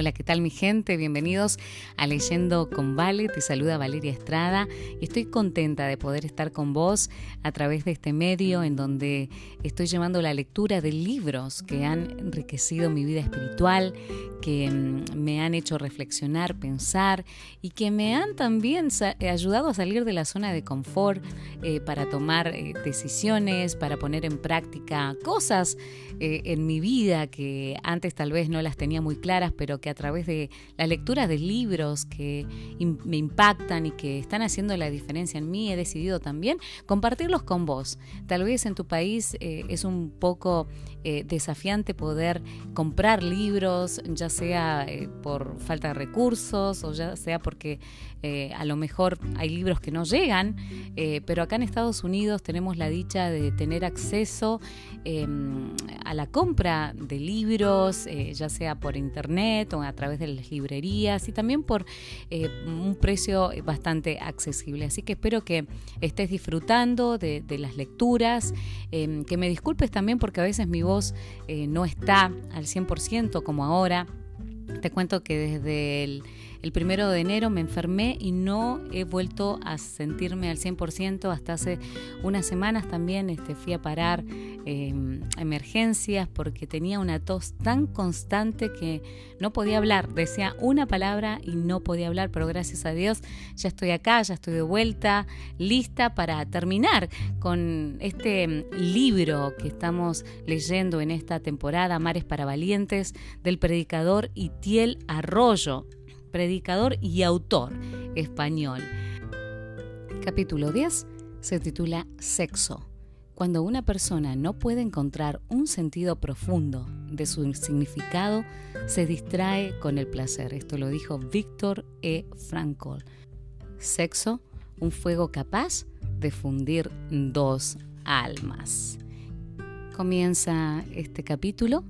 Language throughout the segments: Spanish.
Hola, ¿qué tal mi gente? Bienvenidos a Leyendo con Vale. Te saluda Valeria Estrada estoy contenta de poder estar con vos a través de este medio en donde estoy llevando la lectura de libros que han enriquecido mi vida espiritual, que mm, me han hecho reflexionar, pensar y que me han también ayudado a salir de la zona de confort eh, para tomar eh, decisiones, para poner en práctica cosas eh, en mi vida que antes tal vez no las tenía muy claras, pero que a través de la lectura de libros que me impactan y que están haciendo la diferencia en mí, he decidido también compartirlos con vos. Tal vez en tu país eh, es un poco eh, desafiante poder comprar libros, ya sea eh, por falta de recursos o ya sea porque a lo mejor hay libros que no llegan, pero acá en Estados Unidos tenemos la dicha de tener acceso em, a la compra de libros, ya sea por internet o a través de las librerías y también por eh, un precio bastante accesible. Así que espero que estés disfrutando de, las lecturas, em, que me disculpes también porque a veces mi voz eh, no está al 100% como ahora. Te cuento que desde el el primero de enero me enfermé y no he vuelto a sentirme al 100% hasta hace unas semanas también este, fui a parar em, emergencias porque tenía una tos tan constante que no podía hablar. Decía una palabra y no podía hablar, pero gracias a Dios ya estoy acá, ya estoy de vuelta, lista para terminar con este em, libro que estamos leyendo en esta temporada, Mares para Valientes, del predicador Itiel Arroyo predicador y autor español. Capítulo 10 se titula Sexo. Cuando una persona no puede encontrar un sentido profundo de su significado, se distrae con el placer. Esto lo dijo Víctor E. Frankl. Sexo, un fuego capaz de fundir dos almas. Comienza este capítulo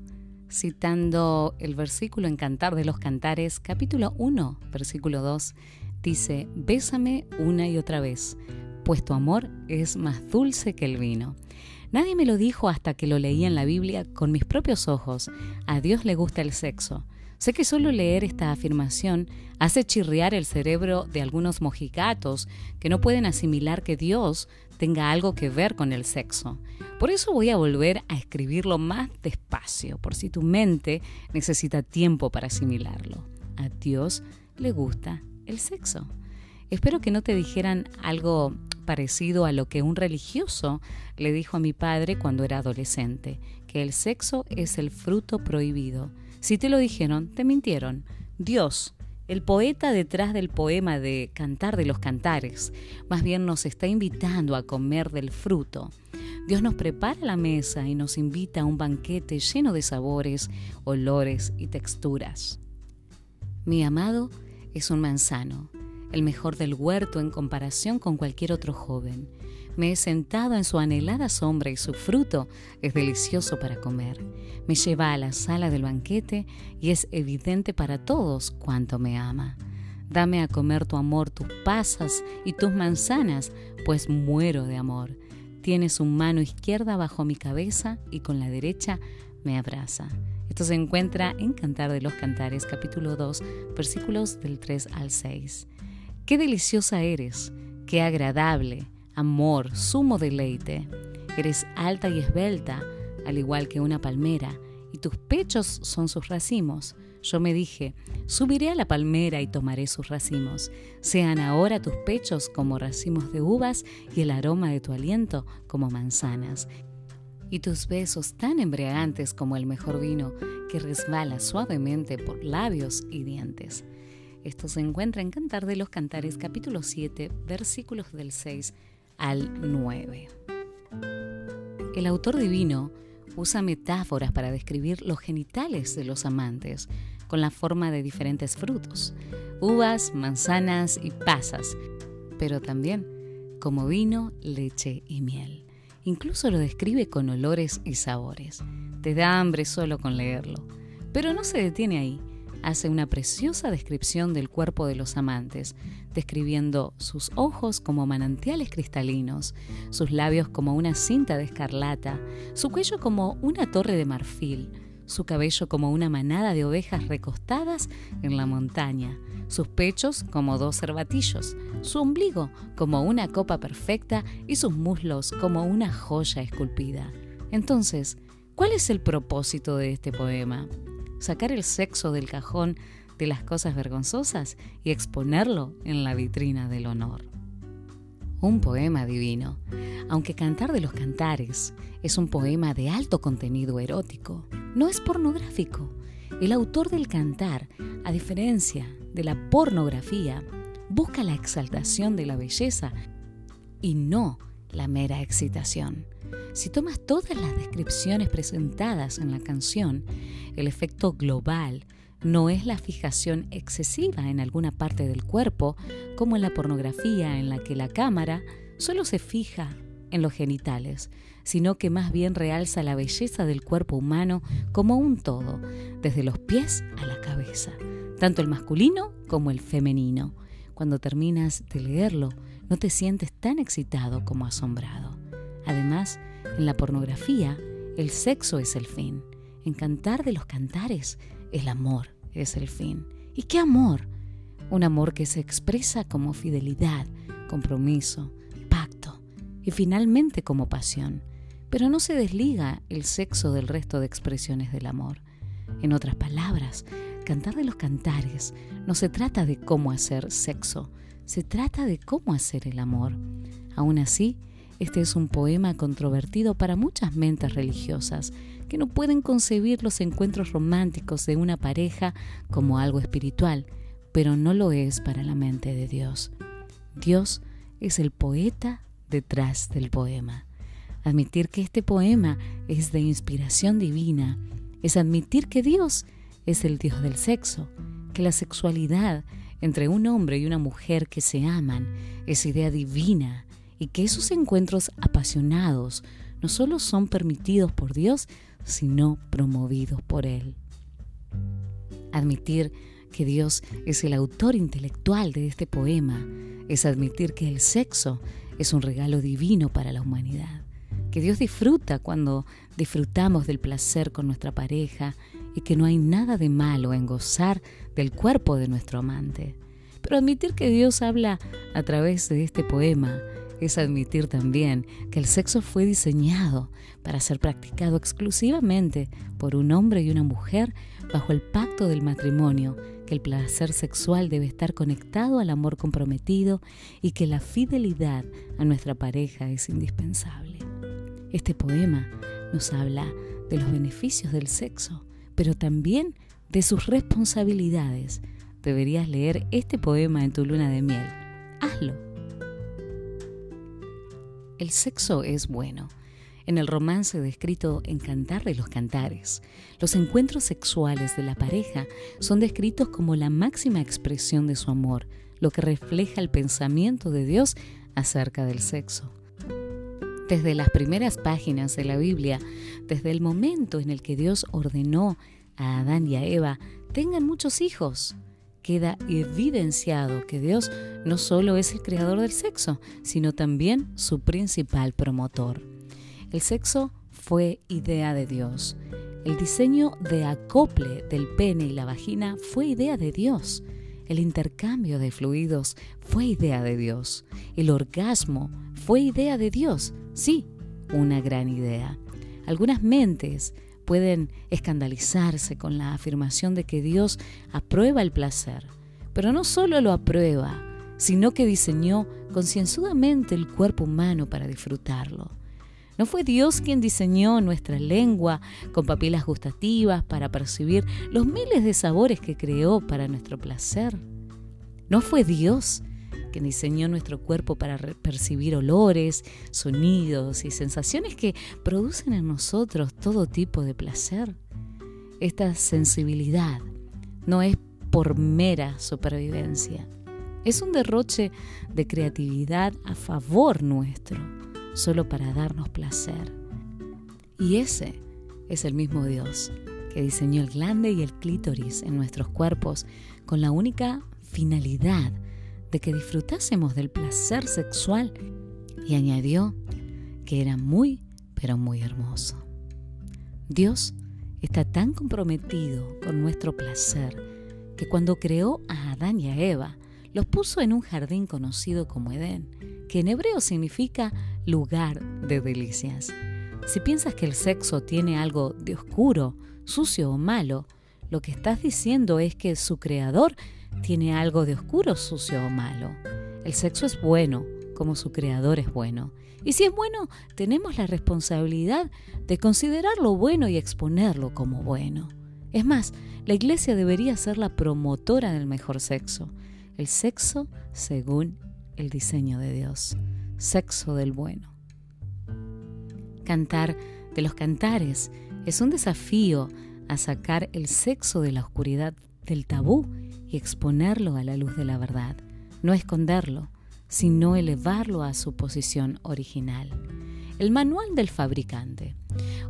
citando el versículo en Cantar de los Cantares, capítulo 1, versículo 2, dice, Bésame una y otra vez, pues tu amor es más dulce que el vino. Nadie me lo dijo hasta que lo leí en la Biblia con mis propios ojos. A Dios le gusta el sexo. Sé que solo leer esta afirmación hace chirriar el cerebro de algunos mojigatos que no pueden asimilar que Dios tenga algo que ver con el sexo. Por eso voy a volver a escribirlo más despacio, por si tu mente necesita tiempo para asimilarlo. A Dios le gusta el sexo. Espero que no te dijeran algo parecido a lo que un religioso le dijo a mi padre cuando era adolescente, que el sexo es el fruto prohibido. Si te lo dijeron, te mintieron. Dios el poeta detrás del poema de Cantar de los Cantares más bien nos está invitando a comer del fruto. Dios nos prepara la mesa y nos invita a un banquete lleno de sabores, olores y texturas. Mi amado es un manzano, el mejor del huerto en comparación con cualquier otro joven. Me he sentado en su anhelada sombra y su fruto es delicioso para comer. Me lleva a la sala del banquete y es evidente para todos cuánto me ama. Dame a comer tu amor, tus pasas y tus manzanas, pues muero de amor. Tiene su mano izquierda bajo mi cabeza y con la derecha me abraza. Esto se encuentra en Cantar de los Cantares, capítulo 2, versículos del 3 al 6. Qué deliciosa eres, qué agradable amor, sumo deleite. Eres alta y esbelta, al igual que una palmera, y tus pechos son sus racimos. Yo me dije, subiré a la palmera y tomaré sus racimos. Sean ahora tus pechos como racimos de uvas y el aroma de tu aliento como manzanas. Y tus besos tan embriagantes como el mejor vino que resbala suavemente por labios y dientes. Esto se encuentra en Cantar de los Cantares capítulo 7 versículos del 6 al 9. El autor divino usa metáforas para describir los genitales de los amantes con la forma de diferentes frutos, uvas, manzanas y pasas, pero también como vino, leche y miel. Incluso lo describe con olores y sabores. Te da hambre solo con leerlo. Pero no se detiene ahí hace una preciosa descripción del cuerpo de los amantes, describiendo sus ojos como manantiales cristalinos, sus labios como una cinta de escarlata, su cuello como una torre de marfil, su cabello como una manada de ovejas recostadas en la montaña, sus pechos como dos cervatillos, su ombligo como una copa perfecta y sus muslos como una joya esculpida. Entonces, ¿cuál es el propósito de este poema? Sacar el sexo del cajón de las cosas vergonzosas y exponerlo en la vitrina del honor. Un poema divino, aunque Cantar de los Cantares es un poema de alto contenido erótico, no es pornográfico. El autor del cantar, a diferencia de la pornografía, busca la exaltación de la belleza y no la mera excitación. Si tomas todas las descripciones presentadas en la canción, el efecto global no es la fijación excesiva en alguna parte del cuerpo, como en la pornografía en la que la cámara solo se fija en los genitales, sino que más bien realza la belleza del cuerpo humano como un todo, desde los pies a la cabeza, tanto el masculino como el femenino. Cuando terminas de leerlo, no te sientes tan excitado como asombrado. Además, en la pornografía, el sexo es el fin. En Cantar de los Cantares, el amor es el fin. ¿Y qué amor? Un amor que se expresa como fidelidad, compromiso, pacto y finalmente como pasión. Pero no se desliga el sexo del resto de expresiones del amor. En otras palabras, Cantar de los Cantares no se trata de cómo hacer sexo, se trata de cómo hacer el amor. Aún así, este es un poema controvertido para muchas mentes religiosas que no pueden concebir los encuentros románticos de una pareja como algo espiritual, pero no lo es para la mente de Dios. Dios es el poeta detrás del poema. Admitir que este poema es de inspiración divina es admitir que Dios es el Dios del sexo, que la sexualidad entre un hombre y una mujer que se aman es idea divina y que esos encuentros apasionados no solo son permitidos por Dios, sino promovidos por Él. Admitir que Dios es el autor intelectual de este poema es admitir que el sexo es un regalo divino para la humanidad, que Dios disfruta cuando disfrutamos del placer con nuestra pareja y que no hay nada de malo en gozar del cuerpo de nuestro amante. Pero admitir que Dios habla a través de este poema es admitir también que el sexo fue diseñado para ser practicado exclusivamente por un hombre y una mujer bajo el pacto del matrimonio, que el placer sexual debe estar conectado al amor comprometido y que la fidelidad a nuestra pareja es indispensable. Este poema nos habla de los beneficios del sexo, pero también de sus responsabilidades. Deberías leer este poema en tu luna de miel. Hazlo el sexo es bueno. En el romance descrito en Cantar de los Cantares, los encuentros sexuales de la pareja son descritos como la máxima expresión de su amor, lo que refleja el pensamiento de Dios acerca del sexo. Desde las primeras páginas de la Biblia, desde el momento en el que Dios ordenó a Adán y a Eva tengan muchos hijos, queda evidenciado que Dios no solo es el creador del sexo, sino también su principal promotor. El sexo fue idea de Dios. El diseño de acople del pene y la vagina fue idea de Dios. El intercambio de fluidos fue idea de Dios. El orgasmo fue idea de Dios. Sí, una gran idea. Algunas mentes pueden escandalizarse con la afirmación de que Dios aprueba el placer, pero no solo lo aprueba, sino que diseñó concienzudamente el cuerpo humano para disfrutarlo. ¿No fue Dios quien diseñó nuestra lengua con papilas gustativas para percibir los miles de sabores que creó para nuestro placer? ¿No fue Dios que diseñó nuestro cuerpo para percibir olores, sonidos y sensaciones que producen en nosotros todo tipo de placer. Esta sensibilidad no es por mera supervivencia, es un derroche de creatividad a favor nuestro, solo para darnos placer. Y ese es el mismo Dios que diseñó el glande y el clítoris en nuestros cuerpos con la única finalidad de que disfrutásemos del placer sexual y añadió que era muy, pero muy hermoso. Dios está tan comprometido con nuestro placer que cuando creó a Adán y a Eva, los puso en un jardín conocido como Edén, que en hebreo significa lugar de delicias. Si piensas que el sexo tiene algo de oscuro, sucio o malo, lo que estás diciendo es que su creador tiene algo de oscuro, sucio o malo. El sexo es bueno, como su creador es bueno. Y si es bueno, tenemos la responsabilidad de considerarlo bueno y exponerlo como bueno. Es más, la iglesia debería ser la promotora del mejor sexo, el sexo según el diseño de Dios, sexo del bueno. Cantar de los cantares es un desafío a sacar el sexo de la oscuridad del tabú y exponerlo a la luz de la verdad, no esconderlo, sino elevarlo a su posición original. El manual del fabricante.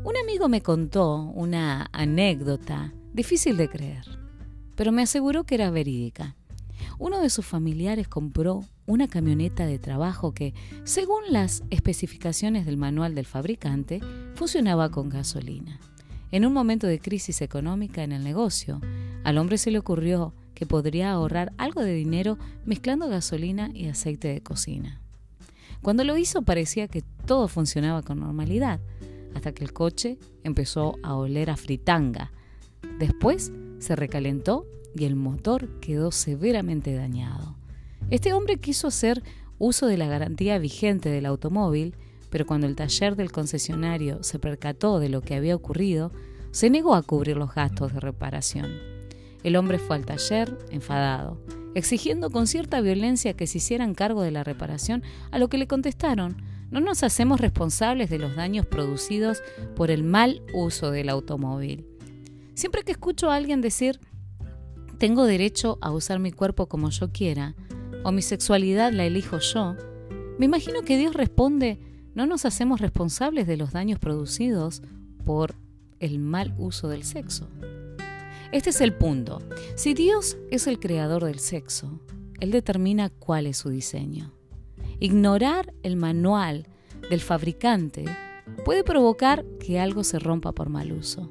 Un amigo me contó una anécdota difícil de creer, pero me aseguró que era verídica. Uno de sus familiares compró una camioneta de trabajo que, según las especificaciones del manual del fabricante, funcionaba con gasolina. En un momento de crisis económica en el negocio, al hombre se le ocurrió que podría ahorrar algo de dinero mezclando gasolina y aceite de cocina. Cuando lo hizo parecía que todo funcionaba con normalidad, hasta que el coche empezó a oler a fritanga. Después se recalentó y el motor quedó severamente dañado. Este hombre quiso hacer uso de la garantía vigente del automóvil, pero cuando el taller del concesionario se percató de lo que había ocurrido, se negó a cubrir los gastos de reparación. El hombre fue al taller, enfadado, exigiendo con cierta violencia que se hicieran cargo de la reparación, a lo que le contestaron, no nos hacemos responsables de los daños producidos por el mal uso del automóvil. Siempre que escucho a alguien decir, tengo derecho a usar mi cuerpo como yo quiera, o mi sexualidad la elijo yo, me imagino que Dios responde, no nos hacemos responsables de los daños producidos por el mal uso del sexo. Este es el punto. Si Dios es el creador del sexo, Él determina cuál es su diseño. Ignorar el manual del fabricante puede provocar que algo se rompa por mal uso.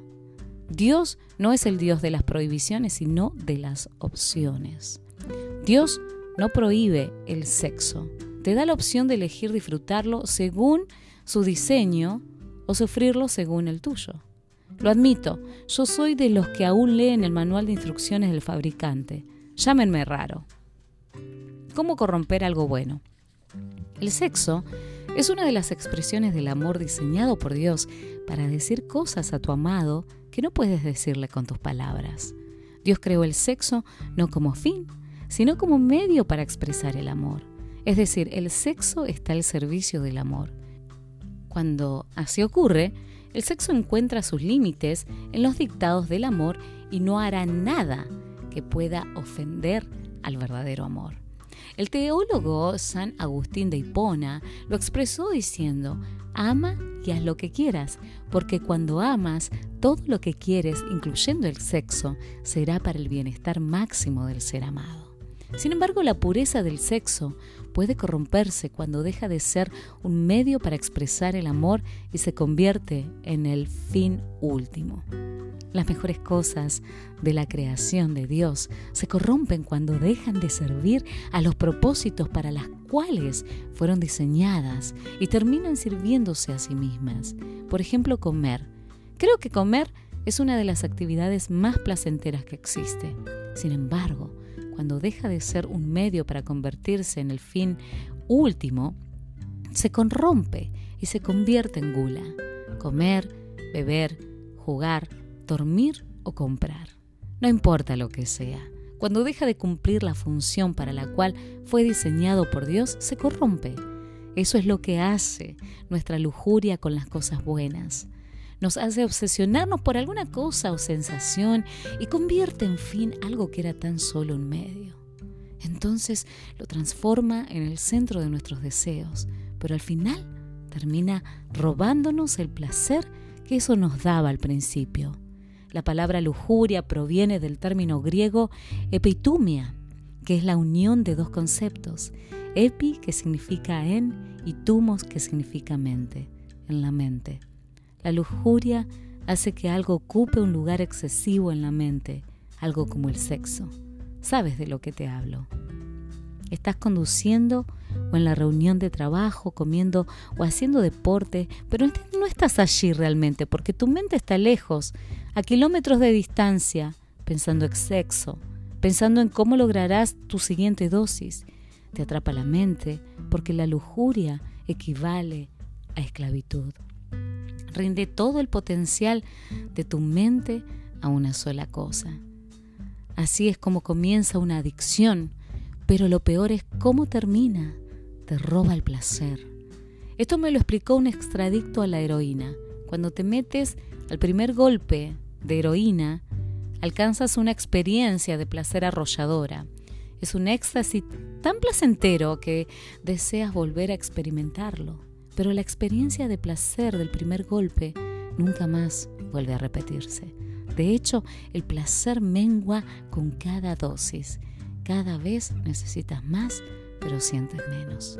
Dios no es el Dios de las prohibiciones, sino de las opciones. Dios no prohíbe el sexo, te da la opción de elegir disfrutarlo según su diseño o sufrirlo según el tuyo. Lo admito, yo soy de los que aún leen el manual de instrucciones del fabricante. Llámenme raro. ¿Cómo corromper algo bueno? El sexo es una de las expresiones del amor diseñado por Dios para decir cosas a tu amado que no puedes decirle con tus palabras. Dios creó el sexo no como fin, sino como medio para expresar el amor. Es decir, el sexo está al servicio del amor. Cuando así ocurre, el sexo encuentra sus límites en los dictados del amor y no hará nada que pueda ofender al verdadero amor. El teólogo San Agustín de Hipona lo expresó diciendo, ama y haz lo que quieras, porque cuando amas, todo lo que quieres, incluyendo el sexo, será para el bienestar máximo del ser amado. Sin embargo, la pureza del sexo puede corromperse cuando deja de ser un medio para expresar el amor y se convierte en el fin último. Las mejores cosas de la creación de Dios se corrompen cuando dejan de servir a los propósitos para los cuales fueron diseñadas y terminan sirviéndose a sí mismas. Por ejemplo, comer. Creo que comer es una de las actividades más placenteras que existe. Sin embargo, cuando deja de ser un medio para convertirse en el fin último, se corrompe y se convierte en gula. Comer, beber, jugar, dormir o comprar. No importa lo que sea. Cuando deja de cumplir la función para la cual fue diseñado por Dios, se corrompe. Eso es lo que hace nuestra lujuria con las cosas buenas nos hace obsesionarnos por alguna cosa o sensación y convierte en fin algo que era tan solo un medio. Entonces lo transforma en el centro de nuestros deseos, pero al final termina robándonos el placer que eso nos daba al principio. La palabra lujuria proviene del término griego epitumia, que es la unión de dos conceptos, epi que significa en y tumos que significa mente, en la mente. La lujuria hace que algo ocupe un lugar excesivo en la mente, algo como el sexo. Sabes de lo que te hablo. Estás conduciendo o en la reunión de trabajo, comiendo o haciendo deporte, pero no estás allí realmente porque tu mente está lejos, a kilómetros de distancia, pensando en sexo, pensando en cómo lograrás tu siguiente dosis. Te atrapa la mente porque la lujuria equivale a esclavitud. Rinde todo el potencial de tu mente a una sola cosa. Así es como comienza una adicción, pero lo peor es cómo termina. Te roba el placer. Esto me lo explicó un extradicto a la heroína. Cuando te metes al primer golpe de heroína, alcanzas una experiencia de placer arrolladora. Es un éxtasis tan placentero que deseas volver a experimentarlo. Pero la experiencia de placer del primer golpe nunca más vuelve a repetirse. De hecho, el placer mengua con cada dosis. Cada vez necesitas más, pero sientes menos.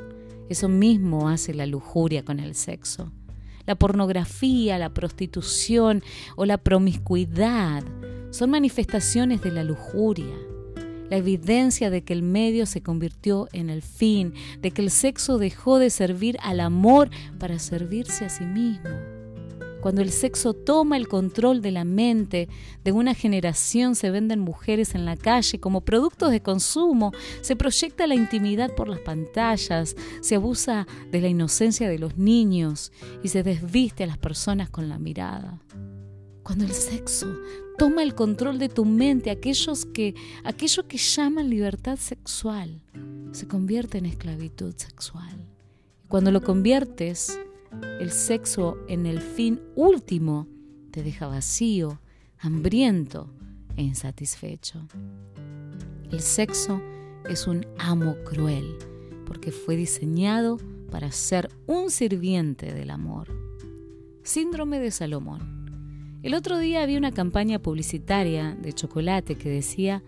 Eso mismo hace la lujuria con el sexo. La pornografía, la prostitución o la promiscuidad son manifestaciones de la lujuria, la evidencia de que el medio se convirtió en el fin, de que el sexo dejó de servir al amor para servirse a sí mismo. Cuando el sexo toma el control de la mente de una generación, se venden mujeres en la calle como productos de consumo, se proyecta la intimidad por las pantallas, se abusa de la inocencia de los niños y se desviste a las personas con la mirada. Cuando el sexo toma el control de tu mente, aquellos que, aquello que llaman libertad sexual, se convierte en esclavitud sexual. Cuando lo conviertes, el sexo en el fin último te deja vacío, hambriento e insatisfecho. El sexo es un amo cruel porque fue diseñado para ser un sirviente del amor. Síndrome de Salomón. El otro día había una campaña publicitaria de chocolate que decía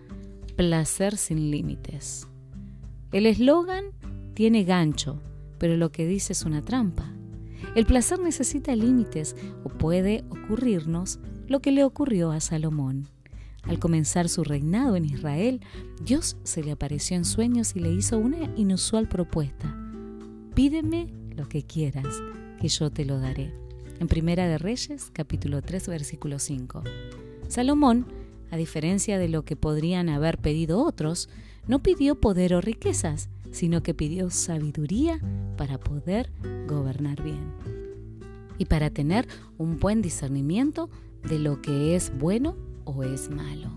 placer sin límites. El eslogan tiene gancho, pero lo que dice es una trampa. El placer necesita límites o puede ocurrirnos lo que le ocurrió a Salomón. Al comenzar su reinado en Israel, Dios se le apareció en sueños y le hizo una inusual propuesta. Pídeme lo que quieras, que yo te lo daré en Primera de Reyes, capítulo 3, versículo 5. Salomón, a diferencia de lo que podrían haber pedido otros, no pidió poder o riquezas, sino que pidió sabiduría para poder gobernar bien y para tener un buen discernimiento de lo que es bueno o es malo.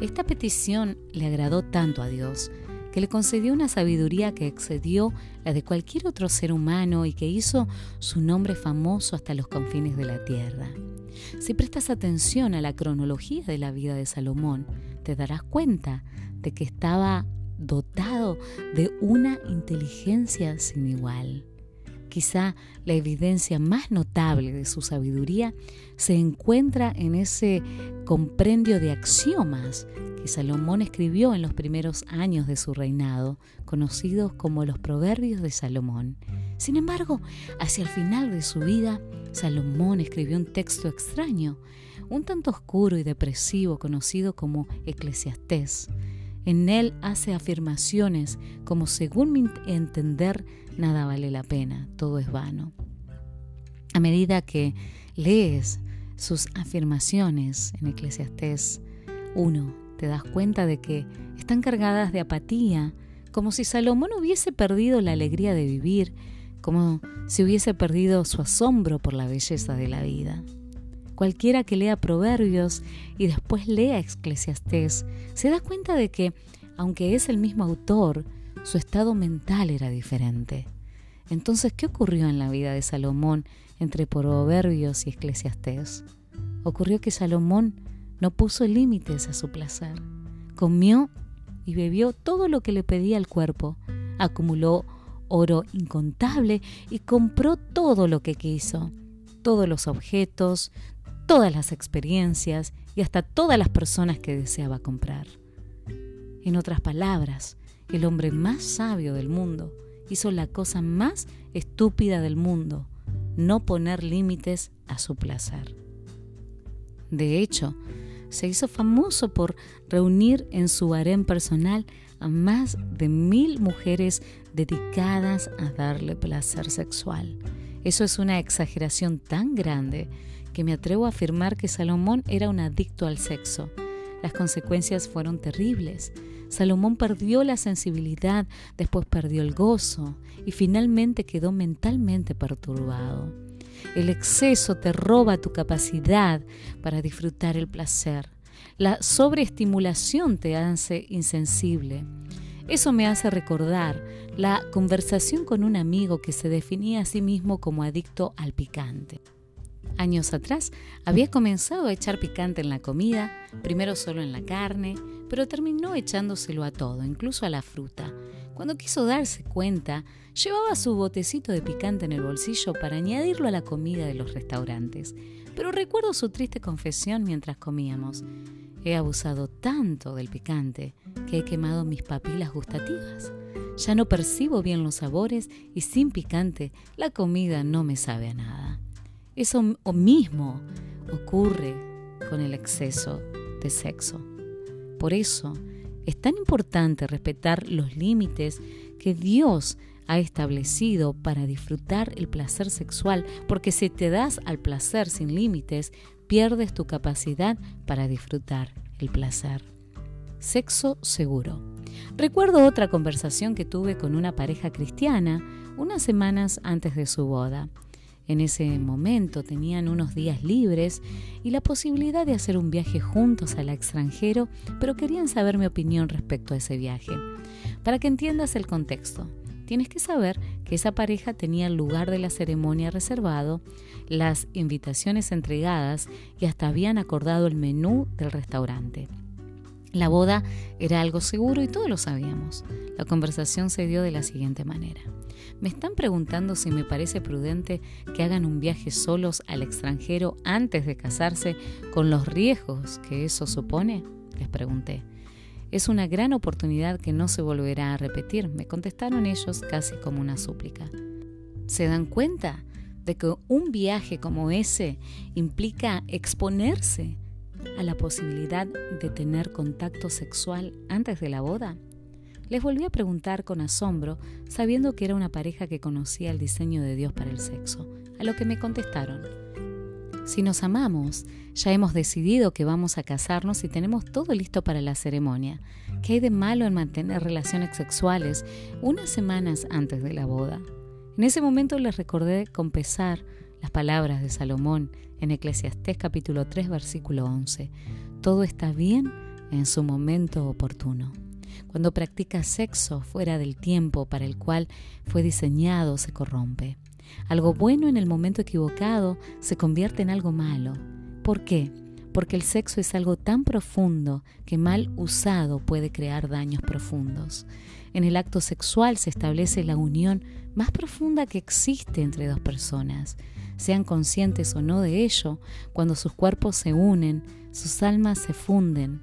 Esta petición le agradó tanto a Dios que le concedió una sabiduría que excedió la de cualquier otro ser humano y que hizo su nombre famoso hasta los confines de la tierra. Si prestas atención a la cronología de la vida de Salomón, te darás cuenta de que estaba dotado de una inteligencia sin igual. Quizá la evidencia más notable de su sabiduría se encuentra en ese comprendio de axiomas que Salomón escribió en los primeros años de su reinado, conocidos como los Proverbios de Salomón. Sin embargo, hacia el final de su vida, Salomón escribió un texto extraño, un tanto oscuro y depresivo conocido como Eclesiastés. En él hace afirmaciones como según mi entender nada vale la pena, todo es vano. A medida que lees sus afirmaciones en Eclesiastés 1, te das cuenta de que están cargadas de apatía, como si Salomón hubiese perdido la alegría de vivir, como si hubiese perdido su asombro por la belleza de la vida. Cualquiera que lea Proverbios y después lea Eclesiastés se da cuenta de que, aunque es el mismo autor, su estado mental era diferente. Entonces, ¿qué ocurrió en la vida de Salomón entre Proverbios y Eclesiastés? Ocurrió que Salomón no puso límites a su placer. Comió y bebió todo lo que le pedía el cuerpo. Acumuló oro incontable y compró todo lo que quiso. Todos los objetos, todas las experiencias y hasta todas las personas que deseaba comprar. En otras palabras, el hombre más sabio del mundo hizo la cosa más estúpida del mundo, no poner límites a su placer. De hecho, se hizo famoso por reunir en su harén personal a más de mil mujeres dedicadas a darle placer sexual. Eso es una exageración tan grande que me atrevo a afirmar que Salomón era un adicto al sexo. Las consecuencias fueron terribles. Salomón perdió la sensibilidad, después perdió el gozo y finalmente quedó mentalmente perturbado. El exceso te roba tu capacidad para disfrutar el placer. La sobreestimulación te hace insensible. Eso me hace recordar la conversación con un amigo que se definía a sí mismo como adicto al picante. Años atrás había comenzado a echar picante en la comida, primero solo en la carne, pero terminó echándoselo a todo, incluso a la fruta. Cuando quiso darse cuenta, llevaba su botecito de picante en el bolsillo para añadirlo a la comida de los restaurantes. Pero recuerdo su triste confesión mientras comíamos. He abusado tanto del picante que he quemado mis papilas gustativas. Ya no percibo bien los sabores y sin picante la comida no me sabe a nada. Eso mismo ocurre con el exceso de sexo. Por eso es tan importante respetar los límites que Dios ha establecido para disfrutar el placer sexual, porque si te das al placer sin límites, pierdes tu capacidad para disfrutar el placer. Sexo seguro. Recuerdo otra conversación que tuve con una pareja cristiana unas semanas antes de su boda. En ese momento tenían unos días libres y la posibilidad de hacer un viaje juntos al extranjero, pero querían saber mi opinión respecto a ese viaje. Para que entiendas el contexto, tienes que saber que esa pareja tenía el lugar de la ceremonia reservado, las invitaciones entregadas y hasta habían acordado el menú del restaurante. La boda era algo seguro y todos lo sabíamos. La conversación se dio de la siguiente manera. Me están preguntando si me parece prudente que hagan un viaje solos al extranjero antes de casarse con los riesgos que eso supone. Les pregunté. Es una gran oportunidad que no se volverá a repetir, me contestaron ellos casi como una súplica. ¿Se dan cuenta de que un viaje como ese implica exponerse a la posibilidad de tener contacto sexual antes de la boda? Les volví a preguntar con asombro, sabiendo que era una pareja que conocía el diseño de Dios para el sexo, a lo que me contestaron. Si nos amamos, ya hemos decidido que vamos a casarnos y tenemos todo listo para la ceremonia. ¿Qué hay de malo en mantener relaciones sexuales unas semanas antes de la boda? En ese momento les recordé con pesar las palabras de Salomón en Eclesiastés capítulo 3 versículo 11. Todo está bien en su momento oportuno. Cuando practica sexo fuera del tiempo para el cual fue diseñado, se corrompe. Algo bueno en el momento equivocado se convierte en algo malo. ¿Por qué? Porque el sexo es algo tan profundo que mal usado puede crear daños profundos. En el acto sexual se establece la unión más profunda que existe entre dos personas. Sean conscientes o no de ello, cuando sus cuerpos se unen, sus almas se funden,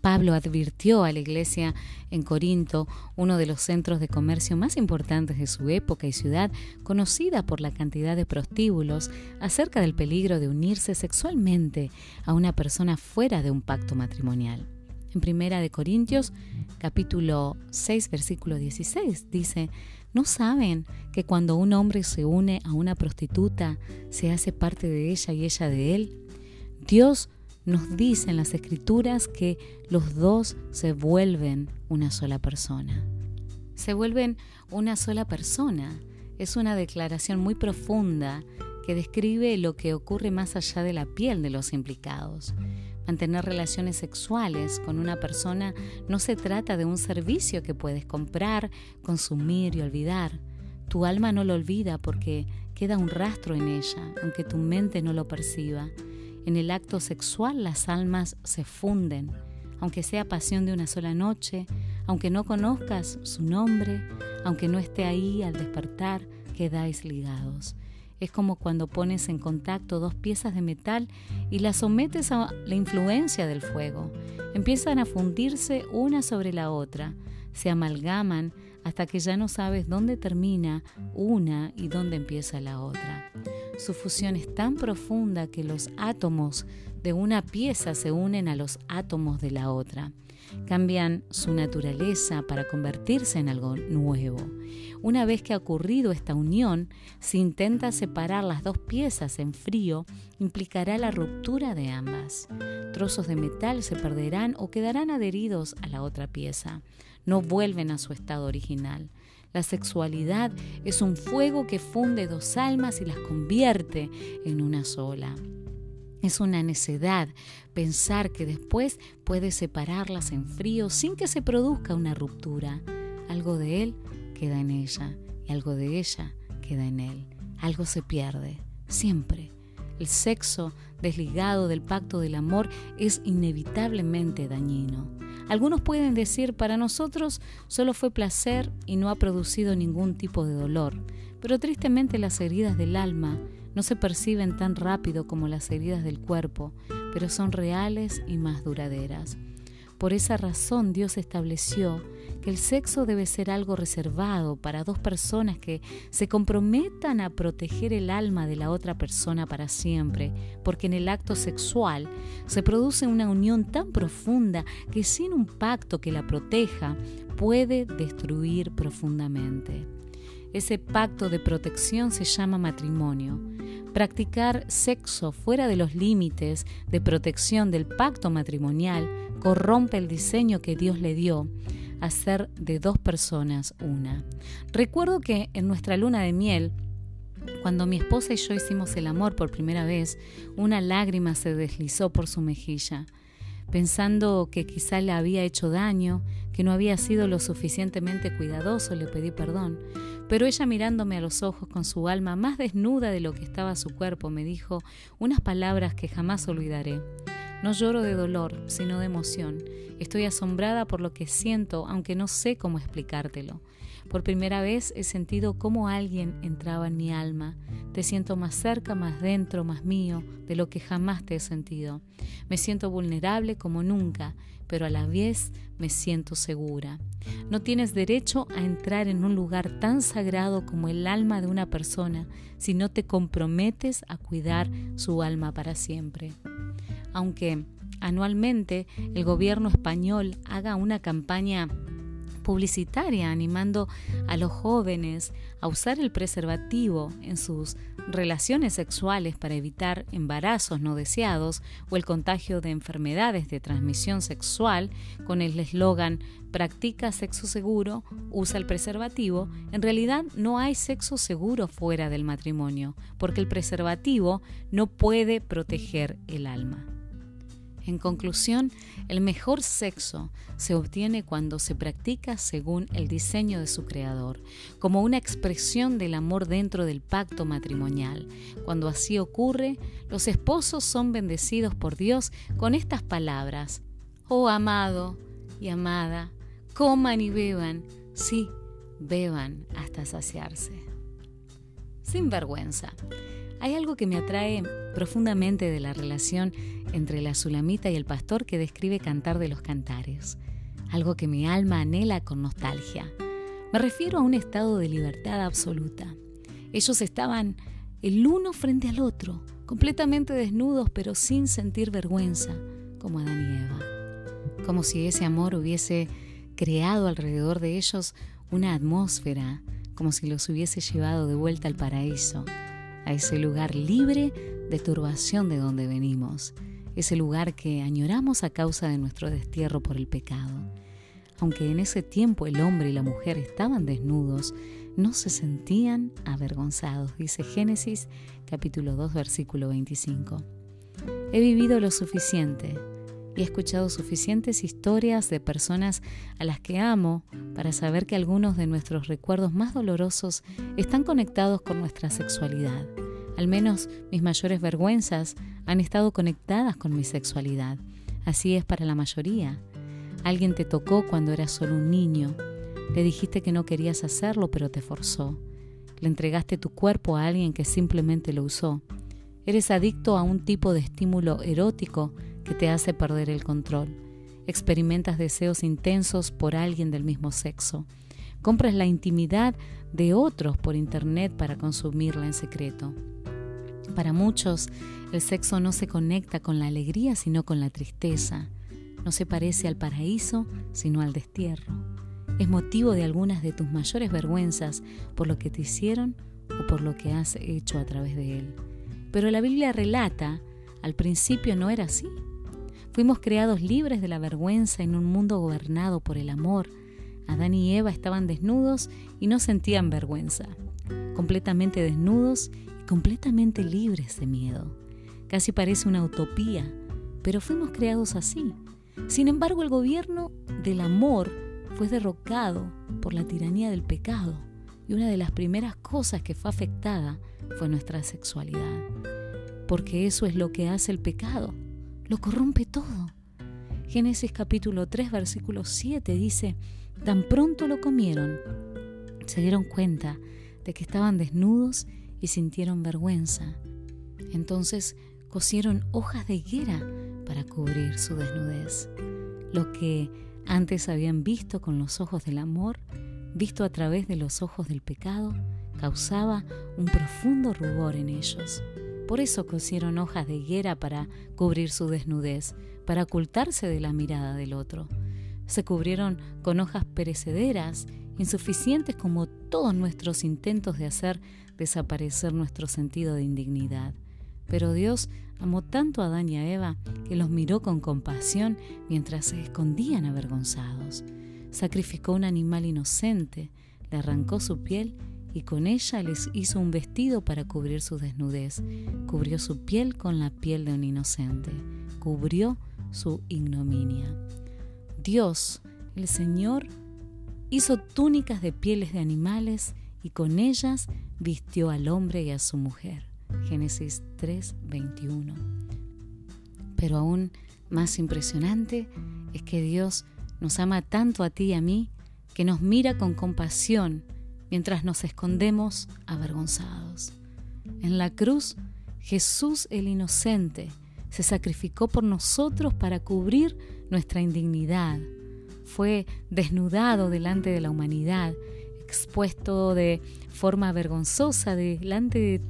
Pablo advirtió a la iglesia en Corinto, uno de los centros de comercio más importantes de su época y ciudad, conocida por la cantidad de prostíbulos, acerca del peligro de unirse sexualmente a una persona fuera de un pacto matrimonial. En Primera de Corintios, capítulo 6, versículo 16, dice, ¿no saben que cuando un hombre se une a una prostituta, se hace parte de ella y ella de él? Dios nos dicen las escrituras que los dos se vuelven una sola persona. Se vuelven una sola persona. Es una declaración muy profunda que describe lo que ocurre más allá de la piel de los implicados. Mantener relaciones sexuales con una persona no se trata de un servicio que puedes comprar, consumir y olvidar. Tu alma no lo olvida porque queda un rastro en ella, aunque tu mente no lo perciba. En el acto sexual las almas se funden, aunque sea pasión de una sola noche, aunque no conozcas su nombre, aunque no esté ahí al despertar, quedáis ligados. Es como cuando pones en contacto dos piezas de metal y las sometes a la influencia del fuego. Empiezan a fundirse una sobre la otra, se amalgaman hasta que ya no sabes dónde termina una y dónde empieza la otra. su fusión es tan profunda que los átomos de una pieza se unen a los átomos de la otra. Cambian su naturaleza para convertirse en algo nuevo. Una vez que ha ocurrido esta unión, si intenta separar las dos piezas en frío, implicará la ruptura de ambas. Trozos de metal se perderán o quedarán adheridos a la otra pieza. No vuelven a su estado original. La sexualidad es un fuego que funde dos almas y las convierte en una sola. Es una necedad pensar que después puede separarlas en frío sin que se produzca una ruptura. Algo de él queda en ella y algo de ella queda en él. Algo se pierde, siempre. El sexo desligado del pacto del amor es inevitablemente dañino. Algunos pueden decir, para nosotros solo fue placer y no ha producido ningún tipo de dolor, pero tristemente las heridas del alma no se perciben tan rápido como las heridas del cuerpo, pero son reales y más duraderas. Por esa razón Dios estableció que el sexo debe ser algo reservado para dos personas que se comprometan a proteger el alma de la otra persona para siempre, porque en el acto sexual se produce una unión tan profunda que sin un pacto que la proteja puede destruir profundamente. Ese pacto de protección se llama matrimonio. Practicar sexo fuera de los límites de protección del pacto matrimonial corrompe el diseño que Dios le dio, hacer de dos personas una. Recuerdo que en nuestra luna de miel, cuando mi esposa y yo hicimos el amor por primera vez, una lágrima se deslizó por su mejilla. Pensando que quizá le había hecho daño, que no había sido lo suficientemente cuidadoso, le pedí perdón. Pero ella mirándome a los ojos con su alma más desnuda de lo que estaba su cuerpo, me dijo unas palabras que jamás olvidaré. No lloro de dolor, sino de emoción. Estoy asombrada por lo que siento, aunque no sé cómo explicártelo. Por primera vez he sentido cómo alguien entraba en mi alma. Te siento más cerca, más dentro, más mío, de lo que jamás te he sentido. Me siento vulnerable como nunca, pero a la vez me siento segura. No tienes derecho a entrar en un lugar tan sagrado como el alma de una persona si no te comprometes a cuidar su alma para siempre aunque anualmente el gobierno español haga una campaña publicitaria animando a los jóvenes a usar el preservativo en sus relaciones sexuales para evitar embarazos no deseados o el contagio de enfermedades de transmisión sexual con el eslogan practica sexo seguro, usa el preservativo, en realidad no hay sexo seguro fuera del matrimonio, porque el preservativo no puede proteger el alma. En conclusión, el mejor sexo se obtiene cuando se practica según el diseño de su creador, como una expresión del amor dentro del pacto matrimonial. Cuando así ocurre, los esposos son bendecidos por Dios con estas palabras. Oh amado y amada, coman y beban, sí, beban hasta saciarse. Sin vergüenza. Hay algo que me atrae profundamente de la relación entre la sulamita y el pastor que describe Cantar de los Cantares, algo que mi alma anhela con nostalgia. Me refiero a un estado de libertad absoluta. Ellos estaban el uno frente al otro, completamente desnudos pero sin sentir vergüenza, como Adán y Eva. Como si ese amor hubiese creado alrededor de ellos una atmósfera, como si los hubiese llevado de vuelta al paraíso a ese lugar libre de turbación de donde venimos, ese lugar que añoramos a causa de nuestro destierro por el pecado. Aunque en ese tiempo el hombre y la mujer estaban desnudos, no se sentían avergonzados, dice Génesis capítulo 2 versículo 25. He vivido lo suficiente he escuchado suficientes historias de personas a las que amo para saber que algunos de nuestros recuerdos más dolorosos están conectados con nuestra sexualidad. Al menos mis mayores vergüenzas han estado conectadas con mi sexualidad. Así es para la mayoría. Alguien te tocó cuando eras solo un niño. Le dijiste que no querías hacerlo, pero te forzó. Le entregaste tu cuerpo a alguien que simplemente lo usó. Eres adicto a un tipo de estímulo erótico que te hace perder el control. Experimentas deseos intensos por alguien del mismo sexo. Compras la intimidad de otros por internet para consumirla en secreto. Para muchos, el sexo no se conecta con la alegría, sino con la tristeza. No se parece al paraíso, sino al destierro. Es motivo de algunas de tus mayores vergüenzas por lo que te hicieron o por lo que has hecho a través de él. Pero la Biblia relata, al principio no era así. Fuimos creados libres de la vergüenza en un mundo gobernado por el amor. Adán y Eva estaban desnudos y no sentían vergüenza, completamente desnudos y completamente libres de miedo. Casi parece una utopía, pero fuimos creados así. Sin embargo, el gobierno del amor fue derrocado por la tiranía del pecado y una de las primeras cosas que fue afectada fue nuestra sexualidad, porque eso es lo que hace el pecado, lo corrompe todo. Génesis capítulo 3 versículo 7 dice, tan pronto lo comieron, se dieron cuenta de que estaban desnudos y sintieron vergüenza. Entonces cosieron hojas de higuera para cubrir su desnudez. Lo que antes habían visto con los ojos del amor, visto a través de los ojos del pecado, causaba un profundo rubor en ellos. Por eso cosieron hojas de higuera para cubrir su desnudez, para ocultarse de la mirada del otro. Se cubrieron con hojas perecederas, insuficientes como todos nuestros intentos de hacer desaparecer nuestro sentido de indignidad. Pero Dios amó tanto a Adán y a Eva que los miró con compasión mientras se escondían avergonzados. Sacrificó un animal inocente, le arrancó su piel y con ella les hizo un vestido para cubrir su desnudez. Cubrió su piel con la piel de un inocente. Cubrió su ignominia. Dios, el Señor, hizo túnicas de pieles de animales y con ellas vistió al hombre y a su mujer. Génesis 3:21. Pero aún más impresionante es que Dios nos ama tanto a ti y a mí que nos mira con compasión mientras nos escondemos avergonzados. En la cruz, Jesús el inocente se sacrificó por nosotros para cubrir nuestra indignidad. Fue desnudado delante de la humanidad, expuesto de forma vergonzosa delante de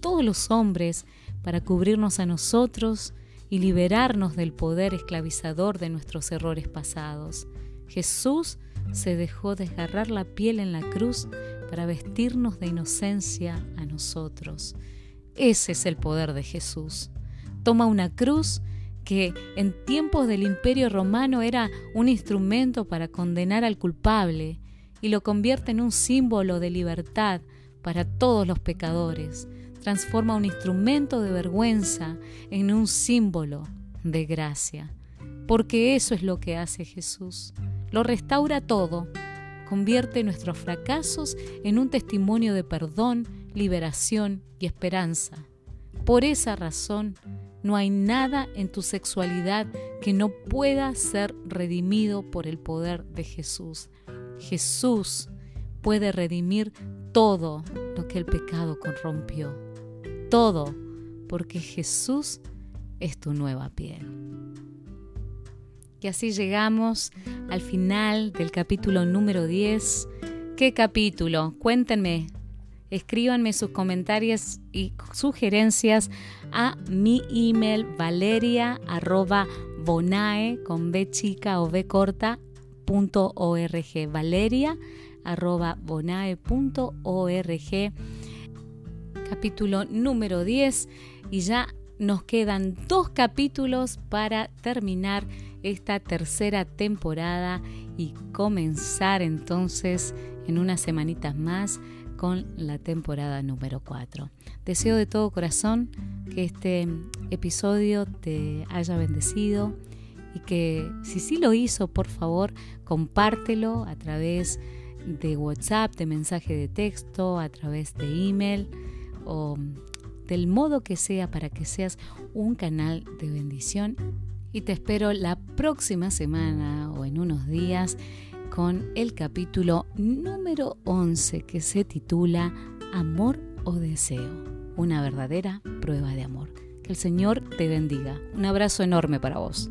todos los hombres para cubrirnos a nosotros y liberarnos del poder esclavizador de nuestros errores pasados. Jesús se dejó desgarrar la piel en la cruz para vestirnos de inocencia a nosotros. Ese es el poder de Jesús. Toma una cruz que en tiempos del imperio romano era un instrumento para condenar al culpable y lo convierte en un símbolo de libertad para todos los pecadores transforma un instrumento de vergüenza en un símbolo de gracia. Porque eso es lo que hace Jesús. Lo restaura todo. Convierte nuestros fracasos en un testimonio de perdón, liberación y esperanza. Por esa razón, no hay nada en tu sexualidad que no pueda ser redimido por el poder de Jesús. Jesús puede redimir todo lo que el pecado corrompió todo, porque Jesús es tu nueva piel. Y así llegamos al final del capítulo número 10. ¿Qué capítulo? Cuéntenme, escríbanme sus comentarios y sugerencias a mi email valeria bonae con b chica o b corta punto org valeria arroba bonae punto org capítulo número 10 y ya nos quedan dos capítulos para terminar esta tercera temporada y comenzar entonces en unas semanitas más con la temporada número 4. Deseo de todo corazón que este episodio te haya bendecido y que si sí lo hizo, por favor, compártelo a través de WhatsApp, de mensaje de texto, a través de email o del modo que sea para que seas un canal de bendición. Y te espero la próxima semana o en unos días con el capítulo número 11 que se titula Amor o Deseo, una verdadera prueba de amor. Que el Señor te bendiga. Un abrazo enorme para vos.